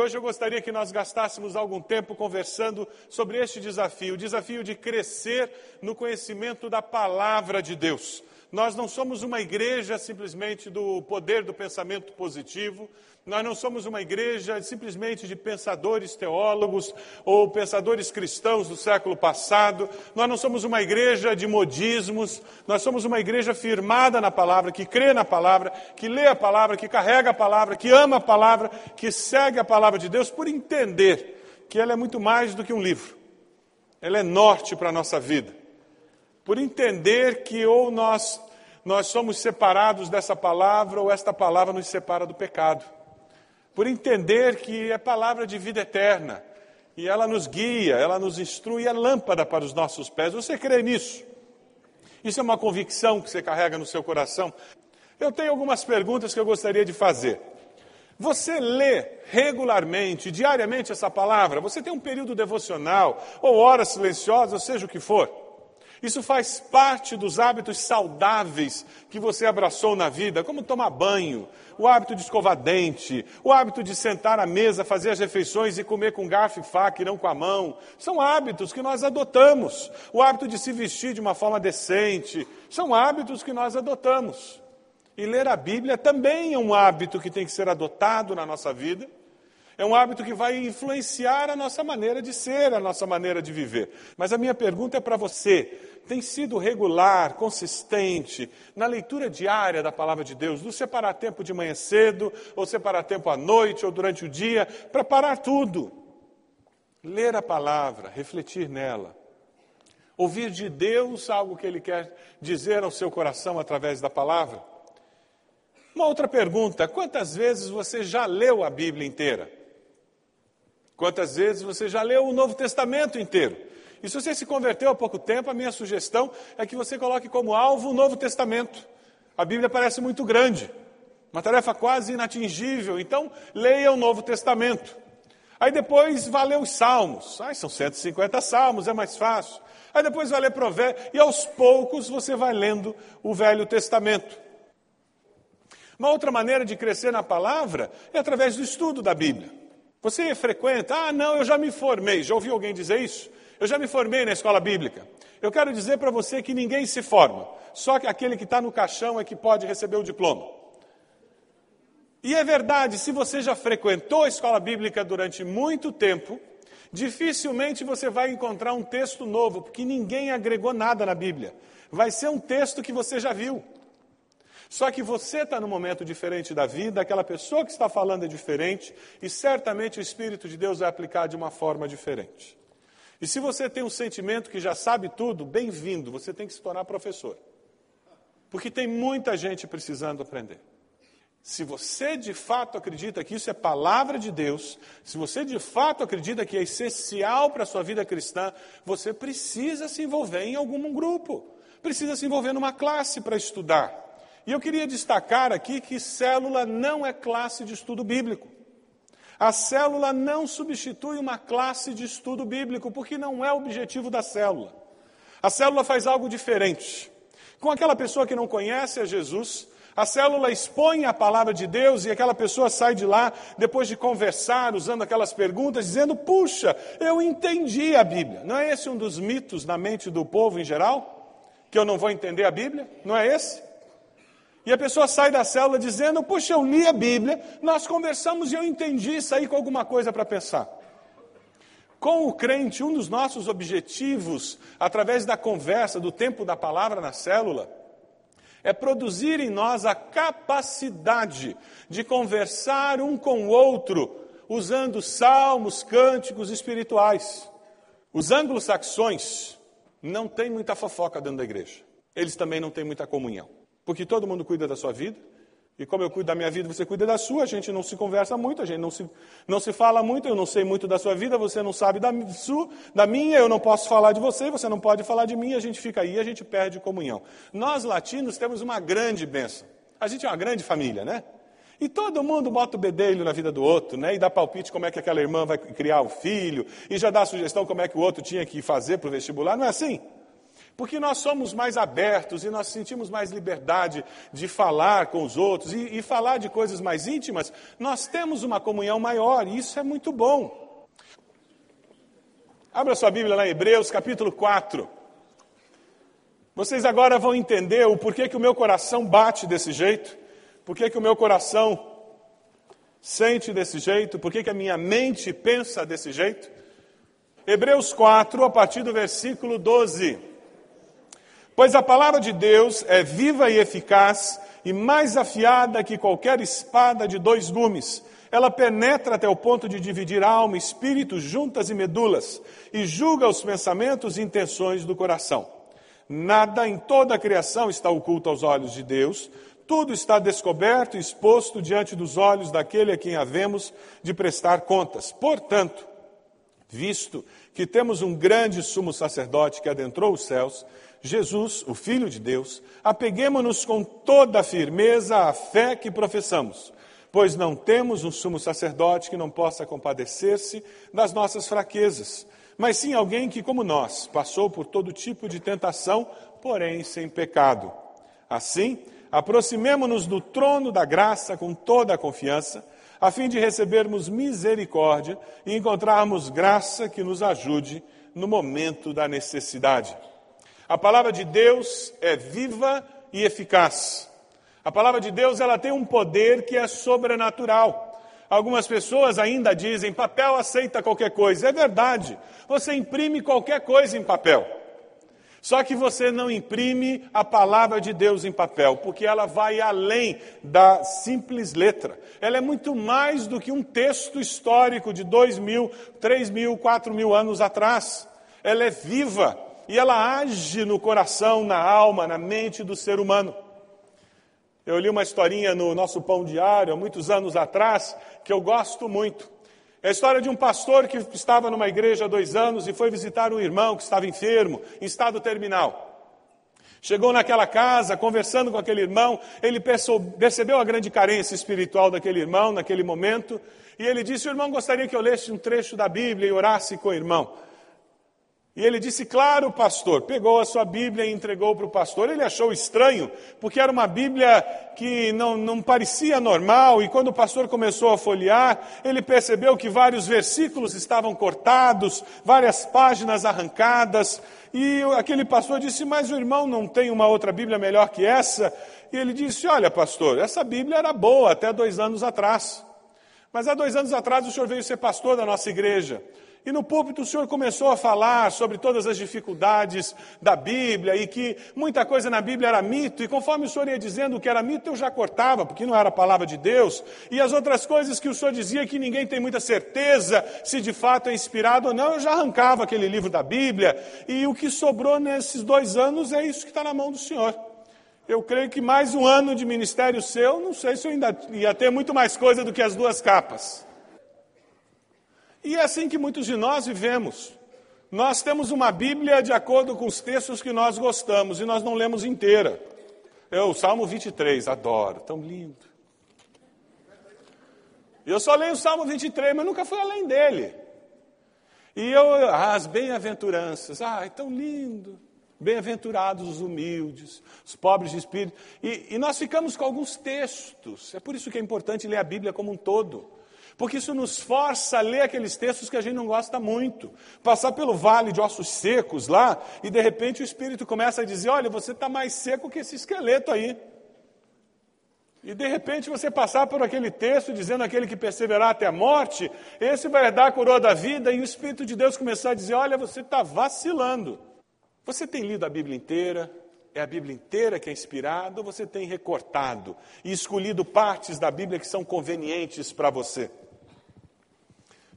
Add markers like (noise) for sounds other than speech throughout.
Hoje eu gostaria que nós gastássemos algum tempo conversando sobre este desafio, o desafio de crescer no conhecimento da palavra de Deus. Nós não somos uma igreja simplesmente do poder do pensamento positivo, nós não somos uma igreja simplesmente de pensadores teólogos ou pensadores cristãos do século passado. Nós não somos uma igreja de modismos. Nós somos uma igreja firmada na palavra, que crê na palavra, que lê a palavra, que carrega a palavra, que ama a palavra, que segue a palavra de Deus por entender que ela é muito mais do que um livro. Ela é norte para a nossa vida. Por entender que ou nós nós somos separados dessa palavra ou esta palavra nos separa do pecado por entender que é palavra de vida eterna e ela nos guia, ela nos instrui, é lâmpada para os nossos pés. Você crê nisso? Isso é uma convicção que você carrega no seu coração? Eu tenho algumas perguntas que eu gostaria de fazer. Você lê regularmente, diariamente essa palavra? Você tem um período devocional, ou horas silenciosas, ou seja o que for? Isso faz parte dos hábitos saudáveis que você abraçou na vida, como tomar banho, o hábito de escovar dente, o hábito de sentar à mesa, fazer as refeições e comer com garfo e faca e não com a mão. São hábitos que nós adotamos. O hábito de se vestir de uma forma decente. São hábitos que nós adotamos. E ler a Bíblia também é um hábito que tem que ser adotado na nossa vida. É um hábito que vai influenciar a nossa maneira de ser, a nossa maneira de viver. Mas a minha pergunta é para você: tem sido regular, consistente na leitura diária da palavra de Deus, do separar tempo de manhã cedo, ou separar tempo à noite, ou durante o dia, para parar tudo. Ler a palavra, refletir nela. Ouvir de Deus algo que Ele quer dizer ao seu coração através da palavra. Uma outra pergunta: quantas vezes você já leu a Bíblia inteira? Quantas vezes você já leu o Novo Testamento inteiro? E se você se converteu há pouco tempo, a minha sugestão é que você coloque como alvo o Novo Testamento. A Bíblia parece muito grande, uma tarefa quase inatingível, então leia o Novo Testamento. Aí depois vá ler os Salmos. Ai, são 150 Salmos, é mais fácil. Aí depois vai ler Provérbios, e aos poucos você vai lendo o Velho Testamento. Uma outra maneira de crescer na palavra é através do estudo da Bíblia. Você frequenta, ah, não, eu já me formei. Já ouviu alguém dizer isso? Eu já me formei na escola bíblica. Eu quero dizer para você que ninguém se forma, só que aquele que está no caixão é que pode receber o diploma. E é verdade, se você já frequentou a escola bíblica durante muito tempo, dificilmente você vai encontrar um texto novo, porque ninguém agregou nada na Bíblia. Vai ser um texto que você já viu. Só que você está num momento diferente da vida, aquela pessoa que está falando é diferente, e certamente o Espírito de Deus vai aplicar de uma forma diferente. E se você tem um sentimento que já sabe tudo, bem-vindo, você tem que se tornar professor. Porque tem muita gente precisando aprender. Se você de fato acredita que isso é palavra de Deus, se você de fato acredita que é essencial para a sua vida cristã, você precisa se envolver em algum grupo, precisa se envolver numa classe para estudar. E eu queria destacar aqui que célula não é classe de estudo bíblico. A célula não substitui uma classe de estudo bíblico, porque não é o objetivo da célula. A célula faz algo diferente. Com aquela pessoa que não conhece a Jesus, a célula expõe a palavra de Deus e aquela pessoa sai de lá, depois de conversar, usando aquelas perguntas, dizendo: Puxa, eu entendi a Bíblia. Não é esse um dos mitos na mente do povo em geral? Que eu não vou entender a Bíblia? Não é esse? E a pessoa sai da célula dizendo: Puxa, eu li a Bíblia, nós conversamos e eu entendi saí com alguma coisa para pensar. Com o crente, um dos nossos objetivos, através da conversa, do tempo da palavra na célula, é produzir em nós a capacidade de conversar um com o outro, usando salmos, cânticos espirituais. Os anglo-saxões não têm muita fofoca dentro da igreja. Eles também não têm muita comunhão porque todo mundo cuida da sua vida. E como eu cuido da minha vida, você cuida da sua. A gente não se conversa muito, a gente não se, não se fala muito. Eu não sei muito da sua vida, você não sabe da, sua, da minha. Eu não posso falar de você, você não pode falar de mim. A gente fica aí, a gente perde comunhão. Nós latinos temos uma grande bênção. A gente é uma grande família, né? E todo mundo bota o bedelho na vida do outro, né? E dá palpite como é que aquela irmã vai criar o filho, e já dá sugestão como é que o outro tinha que fazer para o vestibular. Não é assim? Porque nós somos mais abertos e nós sentimos mais liberdade de falar com os outros e, e falar de coisas mais íntimas, nós temos uma comunhão maior e isso é muito bom. Abra sua Bíblia lá em Hebreus, capítulo 4. Vocês agora vão entender o porquê que o meu coração bate desse jeito, porquê que o meu coração sente desse jeito, porquê que a minha mente pensa desse jeito. Hebreus 4, a partir do versículo 12. Pois a palavra de Deus é viva e eficaz e mais afiada que qualquer espada de dois gumes. Ela penetra até o ponto de dividir alma, espírito, juntas e medulas, e julga os pensamentos e intenções do coração. Nada em toda a criação está oculto aos olhos de Deus, tudo está descoberto e exposto diante dos olhos daquele a quem havemos de prestar contas. Portanto, visto que temos um grande sumo sacerdote que adentrou os céus, Jesus, o Filho de Deus, apeguemos-nos com toda a firmeza à fé que professamos, pois não temos um sumo sacerdote que não possa compadecer-se das nossas fraquezas, mas sim alguém que, como nós, passou por todo tipo de tentação, porém sem pecado. Assim, aproximemo-nos do trono da graça com toda a confiança, a fim de recebermos misericórdia e encontrarmos graça que nos ajude no momento da necessidade. A palavra de Deus é viva e eficaz. A palavra de Deus ela tem um poder que é sobrenatural. Algumas pessoas ainda dizem: papel aceita qualquer coisa. É verdade. Você imprime qualquer coisa em papel. Só que você não imprime a palavra de Deus em papel, porque ela vai além da simples letra. Ela é muito mais do que um texto histórico de dois mil, três mil, quatro mil anos atrás. Ela é viva, e ela age no coração, na alma, na mente do ser humano. Eu li uma historinha no nosso Pão Diário, há muitos anos atrás, que eu gosto muito. É a história de um pastor que estava numa igreja há dois anos e foi visitar um irmão que estava enfermo, em estado terminal. Chegou naquela casa, conversando com aquele irmão, ele percebeu a grande carência espiritual daquele irmão naquele momento, e ele disse: O irmão gostaria que eu lesse um trecho da Bíblia e orasse com o irmão. E ele disse, claro, pastor. Pegou a sua Bíblia e entregou para o pastor. Ele achou estranho, porque era uma Bíblia que não, não parecia normal. E quando o pastor começou a folhear, ele percebeu que vários versículos estavam cortados, várias páginas arrancadas. E aquele pastor disse, mas o irmão não tem uma outra Bíblia melhor que essa? E ele disse, olha, pastor, essa Bíblia era boa até dois anos atrás. Mas há dois anos atrás o senhor veio ser pastor da nossa igreja. E no púlpito o senhor começou a falar sobre todas as dificuldades da Bíblia e que muita coisa na Bíblia era mito, e conforme o senhor ia dizendo o que era mito, eu já cortava, porque não era a palavra de Deus, e as outras coisas que o senhor dizia que ninguém tem muita certeza se de fato é inspirado ou não, eu já arrancava aquele livro da Bíblia, e o que sobrou nesses dois anos é isso que está na mão do senhor. Eu creio que mais um ano de ministério seu, não sei se eu ainda ia ter muito mais coisa do que as duas capas. E é assim que muitos de nós vivemos. Nós temos uma Bíblia de acordo com os textos que nós gostamos e nós não lemos inteira. Eu, Salmo 23, adoro, tão lindo. Eu só leio o Salmo 23, mas nunca fui além dele. E eu, ah, as bem-aventuranças, ah, é tão lindo. Bem-aventurados os humildes, os pobres de espírito. E, e nós ficamos com alguns textos. É por isso que é importante ler a Bíblia como um todo porque isso nos força a ler aqueles textos que a gente não gosta muito. Passar pelo vale de ossos secos lá, e de repente o Espírito começa a dizer: Olha, você está mais seco que esse esqueleto aí. E de repente você passar por aquele texto dizendo aquele que perseverar até a morte, esse vai herdar a coroa da vida, e o Espírito de Deus começar a dizer: Olha, você está vacilando. Você tem lido a Bíblia inteira? É a Bíblia inteira que é inspirada ou você tem recortado e escolhido partes da Bíblia que são convenientes para você?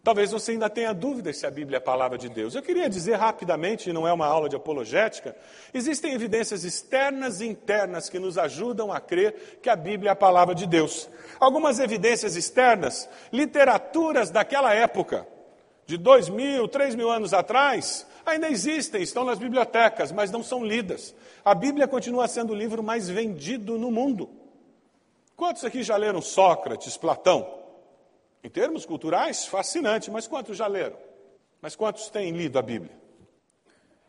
Talvez você ainda tenha dúvidas se a Bíblia é a palavra de Deus. Eu queria dizer rapidamente, não é uma aula de apologética, existem evidências externas e internas que nos ajudam a crer que a Bíblia é a palavra de Deus. Algumas evidências externas, literaturas daquela época, de dois mil, três mil anos atrás, ainda existem, estão nas bibliotecas, mas não são lidas. A Bíblia continua sendo o livro mais vendido no mundo. Quantos aqui já leram Sócrates, Platão? Em termos culturais, fascinante, mas quantos já leram? Mas quantos têm lido a Bíblia?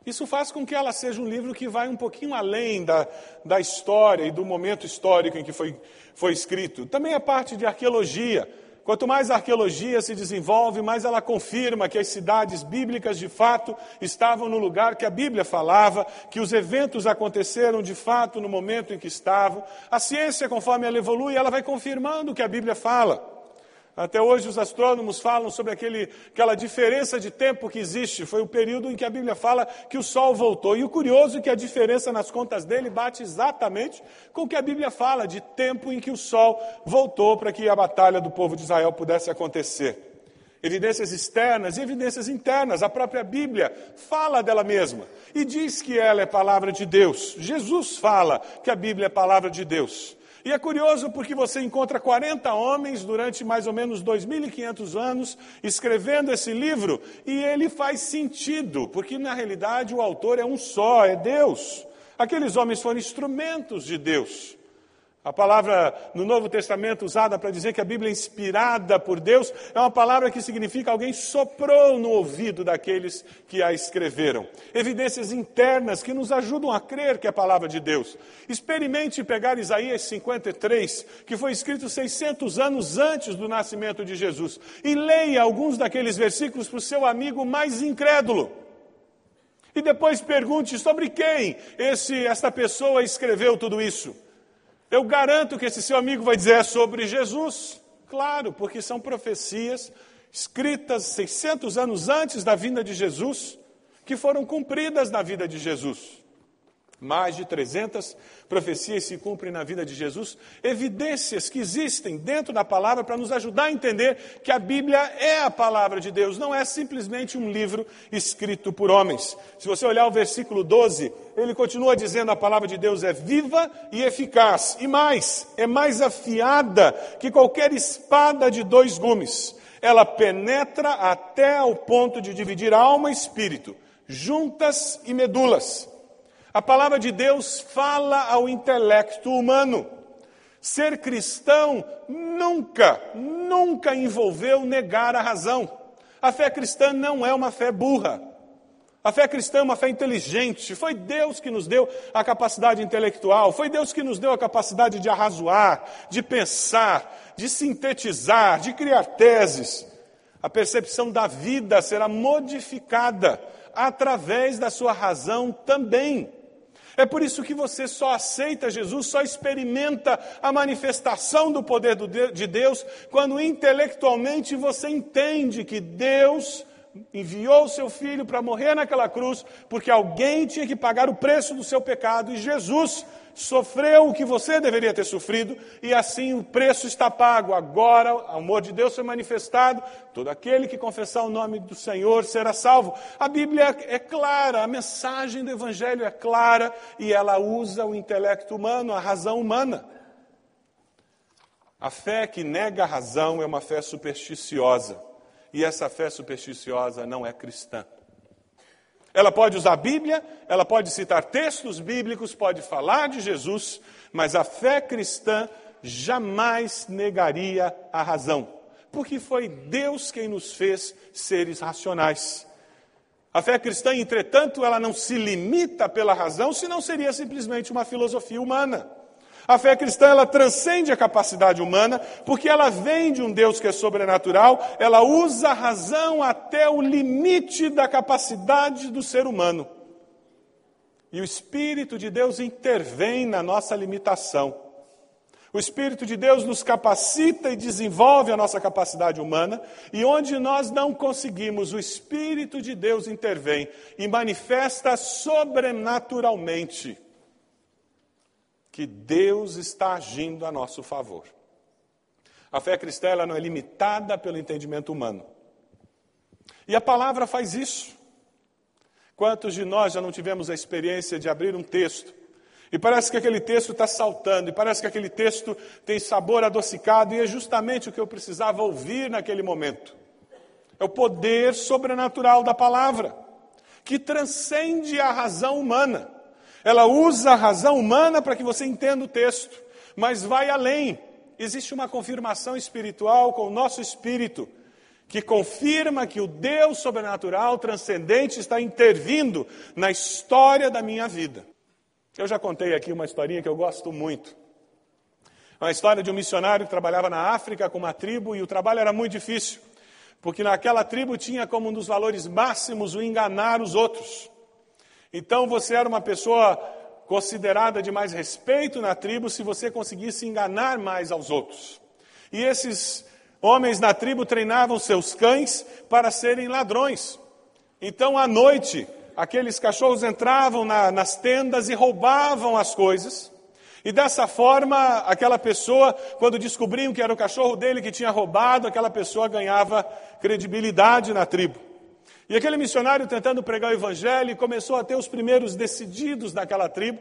Isso faz com que ela seja um livro que vai um pouquinho além da, da história e do momento histórico em que foi, foi escrito. Também a parte de arqueologia. Quanto mais a arqueologia se desenvolve, mais ela confirma que as cidades bíblicas de fato estavam no lugar que a Bíblia falava, que os eventos aconteceram de fato no momento em que estavam. A ciência, conforme ela evolui, ela vai confirmando o que a Bíblia fala. Até hoje os astrônomos falam sobre aquele, aquela diferença de tempo que existe. Foi o período em que a Bíblia fala que o Sol voltou. E o curioso é que a diferença nas contas dele bate exatamente com o que a Bíblia fala de tempo em que o Sol voltou para que a batalha do povo de Israel pudesse acontecer. Evidências externas e evidências internas. A própria Bíblia fala dela mesma e diz que ela é palavra de Deus. Jesus fala que a Bíblia é palavra de Deus. E é curioso porque você encontra 40 homens durante mais ou menos 2.500 anos escrevendo esse livro e ele faz sentido, porque na realidade o autor é um só, é Deus. Aqueles homens foram instrumentos de Deus. A palavra no Novo Testamento usada para dizer que a Bíblia é inspirada por Deus é uma palavra que significa alguém soprou no ouvido daqueles que a escreveram. Evidências internas que nos ajudam a crer que é a palavra de Deus. Experimente pegar Isaías 53, que foi escrito 600 anos antes do nascimento de Jesus, e leia alguns daqueles versículos para o seu amigo mais incrédulo. E depois pergunte sobre quem esse, esta pessoa escreveu tudo isso. Eu garanto que esse seu amigo vai dizer é sobre Jesus. Claro, porque são profecias escritas 600 anos antes da vinda de Jesus, que foram cumpridas na vida de Jesus. Mais de 300 profecias se cumprem na vida de Jesus, evidências que existem dentro da palavra para nos ajudar a entender que a Bíblia é a palavra de Deus, não é simplesmente um livro escrito por homens. Se você olhar o versículo 12, ele continua dizendo: a palavra de Deus é viva e eficaz, e mais, é mais afiada que qualquer espada de dois gumes. Ela penetra até ao ponto de dividir alma e espírito, juntas e medulas a palavra de Deus fala ao intelecto humano. Ser cristão nunca, nunca envolveu negar a razão. A fé cristã não é uma fé burra. A fé cristã é uma fé inteligente. Foi Deus que nos deu a capacidade intelectual, foi Deus que nos deu a capacidade de arrazoar, de pensar, de sintetizar, de criar teses. A percepção da vida será modificada através da sua razão também. É por isso que você só aceita Jesus, só experimenta a manifestação do poder de Deus quando intelectualmente você entende que Deus enviou o seu filho para morrer naquela cruz, porque alguém tinha que pagar o preço do seu pecado, e Jesus sofreu o que você deveria ter sofrido, e assim o preço está pago. Agora o amor de Deus foi manifestado, todo aquele que confessar o nome do Senhor será salvo. A Bíblia é clara, a mensagem do Evangelho é clara, e ela usa o intelecto humano, a razão humana. A fé que nega a razão é uma fé supersticiosa. E essa fé supersticiosa não é cristã. Ela pode usar a Bíblia, ela pode citar textos bíblicos, pode falar de Jesus, mas a fé cristã jamais negaria a razão, porque foi Deus quem nos fez seres racionais. A fé cristã, entretanto, ela não se limita pela razão, senão seria simplesmente uma filosofia humana. A fé cristã ela transcende a capacidade humana, porque ela vem de um Deus que é sobrenatural, ela usa a razão até o limite da capacidade do ser humano. E o Espírito de Deus intervém na nossa limitação. O Espírito de Deus nos capacita e desenvolve a nossa capacidade humana, e onde nós não conseguimos, o Espírito de Deus intervém e manifesta sobrenaturalmente que Deus está agindo a nosso favor. A fé cristã não é limitada pelo entendimento humano. E a palavra faz isso. Quantos de nós já não tivemos a experiência de abrir um texto e parece que aquele texto está saltando, e parece que aquele texto tem sabor adocicado, e é justamente o que eu precisava ouvir naquele momento. É o poder sobrenatural da palavra, que transcende a razão humana. Ela usa a razão humana para que você entenda o texto, mas vai além. Existe uma confirmação espiritual com o nosso espírito, que confirma que o Deus sobrenatural, transcendente, está intervindo na história da minha vida. Eu já contei aqui uma historinha que eu gosto muito. Uma história de um missionário que trabalhava na África com uma tribo e o trabalho era muito difícil, porque naquela tribo tinha como um dos valores máximos o enganar os outros. Então você era uma pessoa considerada de mais respeito na tribo se você conseguisse enganar mais aos outros. E esses homens na tribo treinavam seus cães para serem ladrões. Então, à noite, aqueles cachorros entravam na, nas tendas e roubavam as coisas. E dessa forma, aquela pessoa, quando descobriam que era o cachorro dele que tinha roubado, aquela pessoa ganhava credibilidade na tribo. E aquele missionário tentando pregar o evangelho começou a ter os primeiros decididos daquela tribo.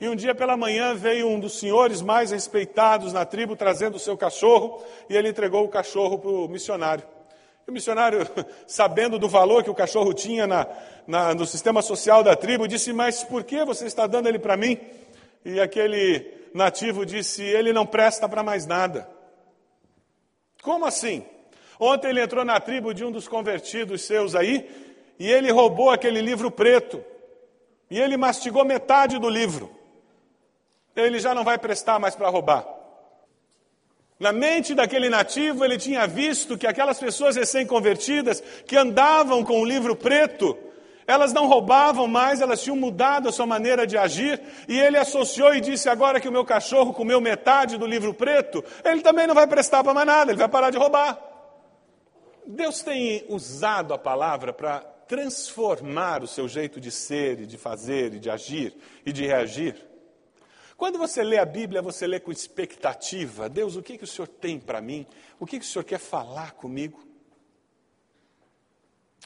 E um dia pela manhã veio um dos senhores mais respeitados na tribo trazendo o seu cachorro e ele entregou o cachorro para o missionário. E o missionário, (laughs) sabendo do valor que o cachorro tinha na, na, no sistema social da tribo, disse: Mas por que você está dando ele para mim? E aquele nativo disse: Ele não presta para mais nada. Como assim? Ontem ele entrou na tribo de um dos convertidos seus aí, e ele roubou aquele livro preto. E ele mastigou metade do livro. Ele já não vai prestar mais para roubar. Na mente daquele nativo, ele tinha visto que aquelas pessoas recém-convertidas que andavam com o livro preto, elas não roubavam mais, elas tinham mudado a sua maneira de agir, e ele associou e disse: agora que o meu cachorro comeu metade do livro preto, ele também não vai prestar para mais nada, ele vai parar de roubar. Deus tem usado a palavra para transformar o seu jeito de ser e de fazer e de agir e de reagir. Quando você lê a Bíblia, você lê com expectativa: Deus, o que, que o Senhor tem para mim? O que, que o Senhor quer falar comigo?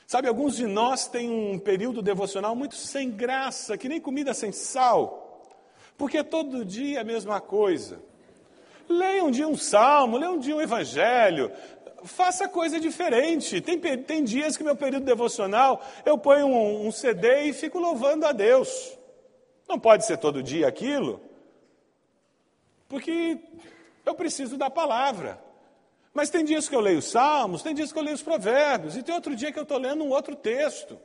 Sabe, alguns de nós têm um período devocional muito sem graça, que nem comida sem sal, porque todo dia é a mesma coisa. Leia um dia um salmo, leia um dia um evangelho, faça coisa diferente. Tem, tem dias que meu período devocional eu ponho um, um CD e fico louvando a Deus. Não pode ser todo dia aquilo, porque eu preciso da palavra. Mas tem dias que eu leio salmos, tem dias que eu leio os provérbios, e tem outro dia que eu estou lendo um outro texto.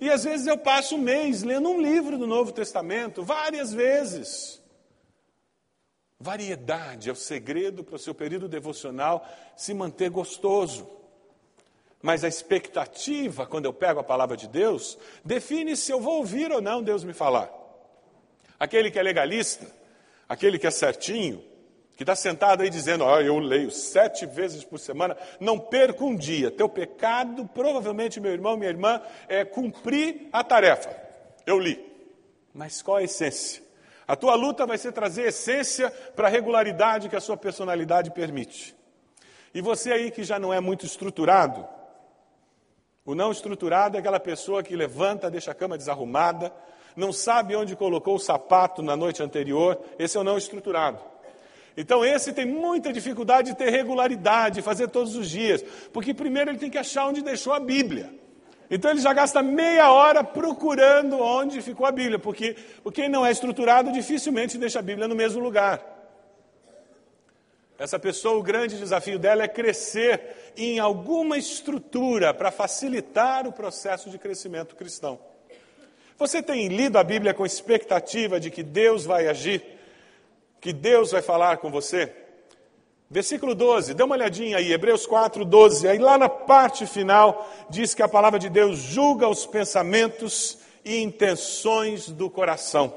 E às vezes eu passo um mês lendo um livro do Novo Testamento, várias vezes. Variedade é o segredo para o seu período devocional se manter gostoso. Mas a expectativa, quando eu pego a palavra de Deus, define se eu vou ouvir ou não Deus me falar. Aquele que é legalista, aquele que é certinho, que está sentado aí dizendo, oh, eu leio sete vezes por semana, não perca um dia. Teu pecado, provavelmente, meu irmão, minha irmã, é cumprir a tarefa. Eu li. Mas qual a essência? A tua luta vai ser trazer essência para a regularidade que a sua personalidade permite. E você aí que já não é muito estruturado, o não estruturado é aquela pessoa que levanta, deixa a cama desarrumada, não sabe onde colocou o sapato na noite anterior, esse é o não estruturado. Então, esse tem muita dificuldade de ter regularidade, fazer todos os dias, porque primeiro ele tem que achar onde deixou a Bíblia. Então, ele já gasta meia hora procurando onde ficou a Bíblia, porque quem não é estruturado dificilmente deixa a Bíblia no mesmo lugar. Essa pessoa, o grande desafio dela é crescer em alguma estrutura para facilitar o processo de crescimento cristão. Você tem lido a Bíblia com expectativa de que Deus vai agir? que Deus vai falar com você? Versículo 12, dê uma olhadinha aí, Hebreus 4, 12. Aí lá na parte final diz que a palavra de Deus julga os pensamentos e intenções do coração.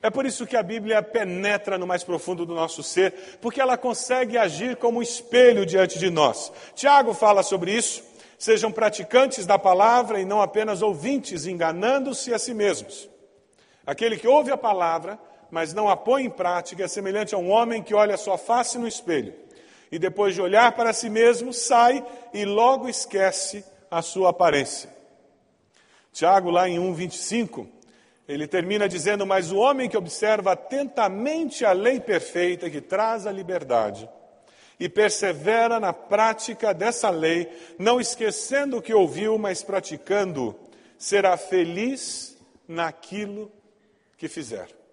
É por isso que a Bíblia penetra no mais profundo do nosso ser, porque ela consegue agir como um espelho diante de nós. Tiago fala sobre isso. Sejam praticantes da palavra e não apenas ouvintes, enganando-se a si mesmos. Aquele que ouve a palavra mas não a põe em prática, é semelhante a um homem que olha sua face no espelho e depois de olhar para si mesmo, sai e logo esquece a sua aparência. Tiago, lá em 1,25, ele termina dizendo: Mas o homem que observa atentamente a lei perfeita que traz a liberdade e persevera na prática dessa lei, não esquecendo o que ouviu, mas praticando, será feliz naquilo que fizer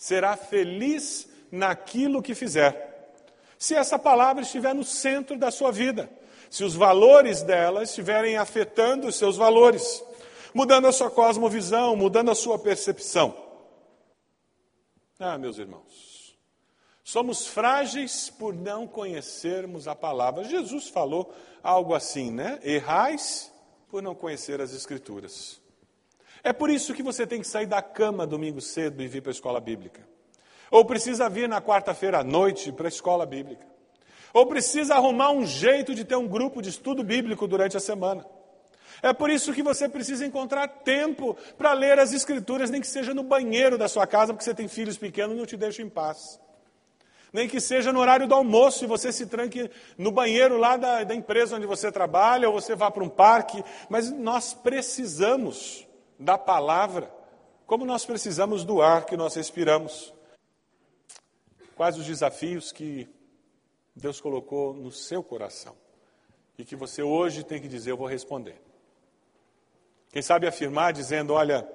será feliz naquilo que fizer. Se essa palavra estiver no centro da sua vida, se os valores dela estiverem afetando os seus valores, mudando a sua cosmovisão, mudando a sua percepção. Ah, meus irmãos, somos frágeis por não conhecermos a palavra. Jesus falou algo assim, né? Errais por não conhecer as Escrituras. É por isso que você tem que sair da cama domingo cedo e vir para a escola bíblica. Ou precisa vir na quarta-feira à noite para a escola bíblica. Ou precisa arrumar um jeito de ter um grupo de estudo bíblico durante a semana. É por isso que você precisa encontrar tempo para ler as Escrituras, nem que seja no banheiro da sua casa, porque você tem filhos pequenos e não te deixa em paz. Nem que seja no horário do almoço e você se tranque no banheiro lá da, da empresa onde você trabalha, ou você vá para um parque. Mas nós precisamos da palavra, como nós precisamos do ar que nós respiramos. Quais os desafios que Deus colocou no seu coração e que você hoje tem que dizer: Eu vou responder. Quem sabe afirmar dizendo: Olha,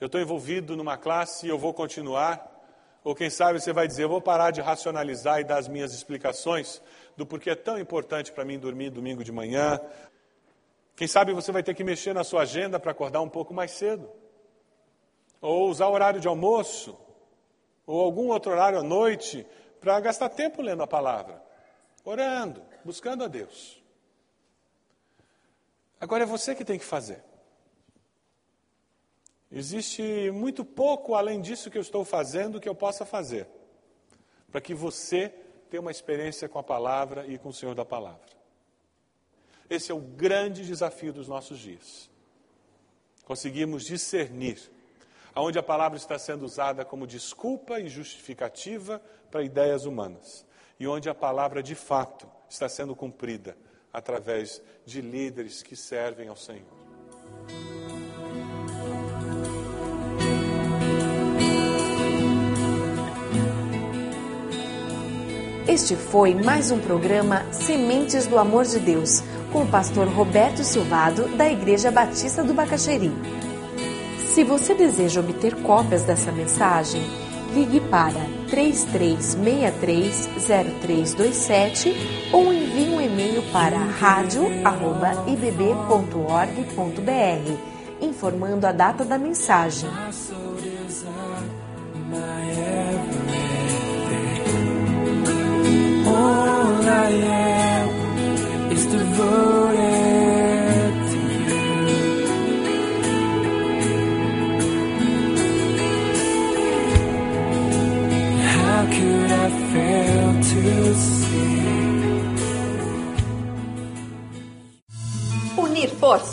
eu estou envolvido numa classe e eu vou continuar. Ou quem sabe você vai dizer: Eu vou parar de racionalizar e dar as minhas explicações do porquê é tão importante para mim dormir domingo de manhã, quem sabe você vai ter que mexer na sua agenda para acordar um pouco mais cedo. Ou usar o horário de almoço, ou algum outro horário à noite, para gastar tempo lendo a palavra, orando, buscando a Deus. Agora é você que tem que fazer. Existe muito pouco além disso que eu estou fazendo que eu possa fazer, para que você tenha uma experiência com a palavra e com o Senhor da palavra. Esse é o grande desafio dos nossos dias. Conseguimos discernir aonde a palavra está sendo usada como desculpa e justificativa para ideias humanas e onde a palavra de fato está sendo cumprida através de líderes que servem ao Senhor. Este foi mais um programa Sementes do Amor de Deus com o pastor Roberto Silvado, da Igreja Batista do Bacaxeri. Se você deseja obter cópias dessa mensagem, ligue para 33630327 ou envie um e-mail para radio@ibb.org.br, informando a data da mensagem.